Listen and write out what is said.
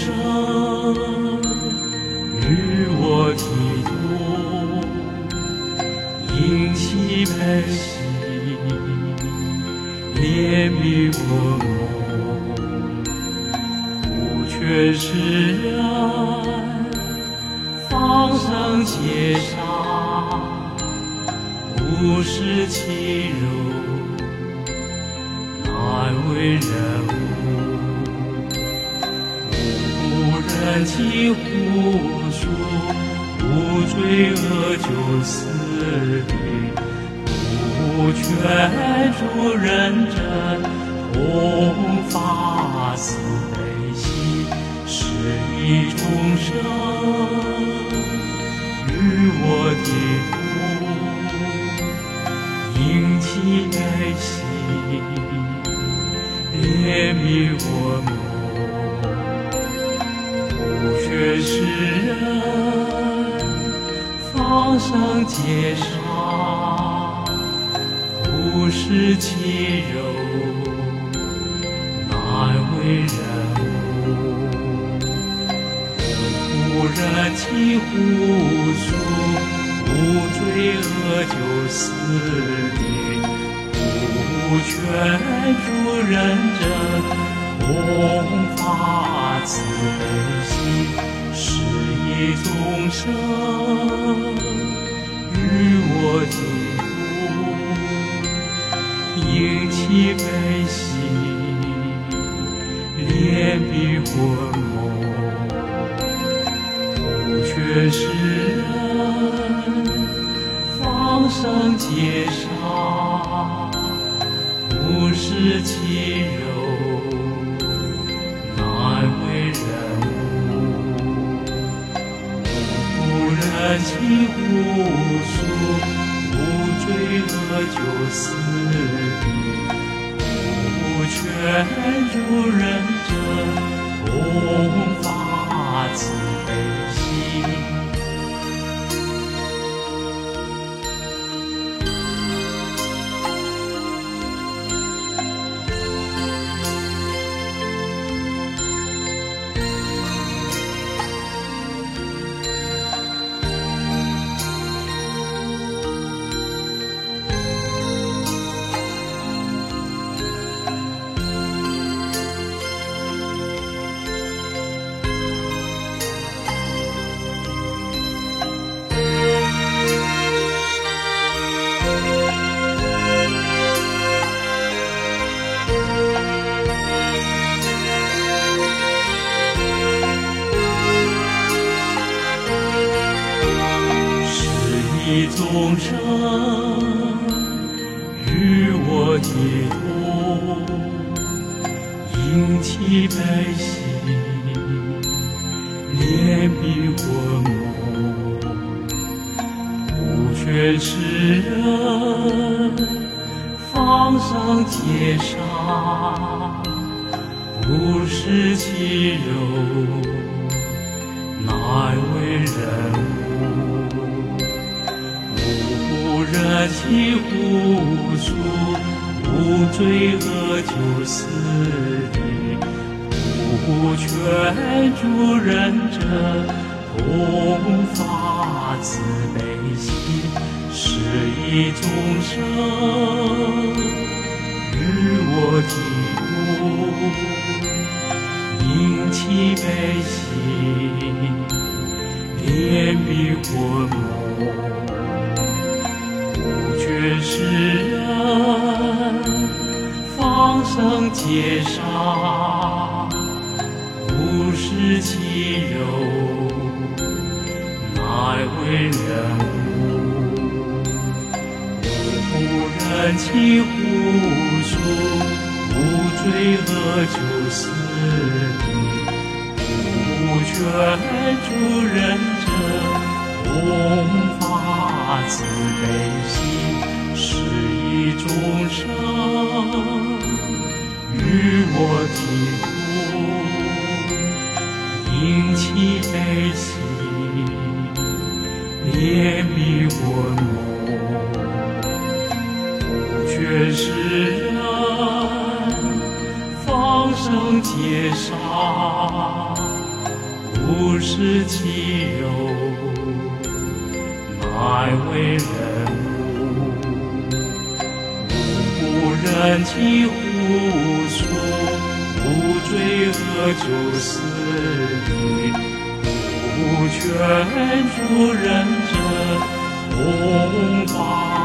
生与我体同，应其悲喜，怜悯我梦，不却世人，放生劫杀，不失其柔，难为人。物。人疾呼出，无罪恶就死地，无劝助人真，同发慈悲心，是一众生与我的同，应其悲心，怜悯我们。不却世人，放生劫杀，不失其柔，难为人物。无人其呼出，无罪恶就死地，不劝助人真，弘法慈悲心。是一众生与我同，应其悲喜，怜悯魂梦，不劝世人，放生劫杀，不失其人，起无数，无罪恶就死地，无权如人真，同发慈与我一同，应其悲喜，怜悯魂梦，不劝世人，放生劫杀，不失其柔，难为人物。人其无处，无罪恶就死地，不劝助人真，同发慈悲心，是一众生与我同，应其悲喜，怜悯魂梦。却世人，放生劫杀，不失其柔，难为人物。无人其呼出，无罪恶就死地，不劝助人真，同发慈悲心。是一众生其悲喜，怜悯魂梦，不却世人，放生劫杀。不是欺柔，乃为人母。无人轻呼诉，无罪恶就死地，无权处人者，同法。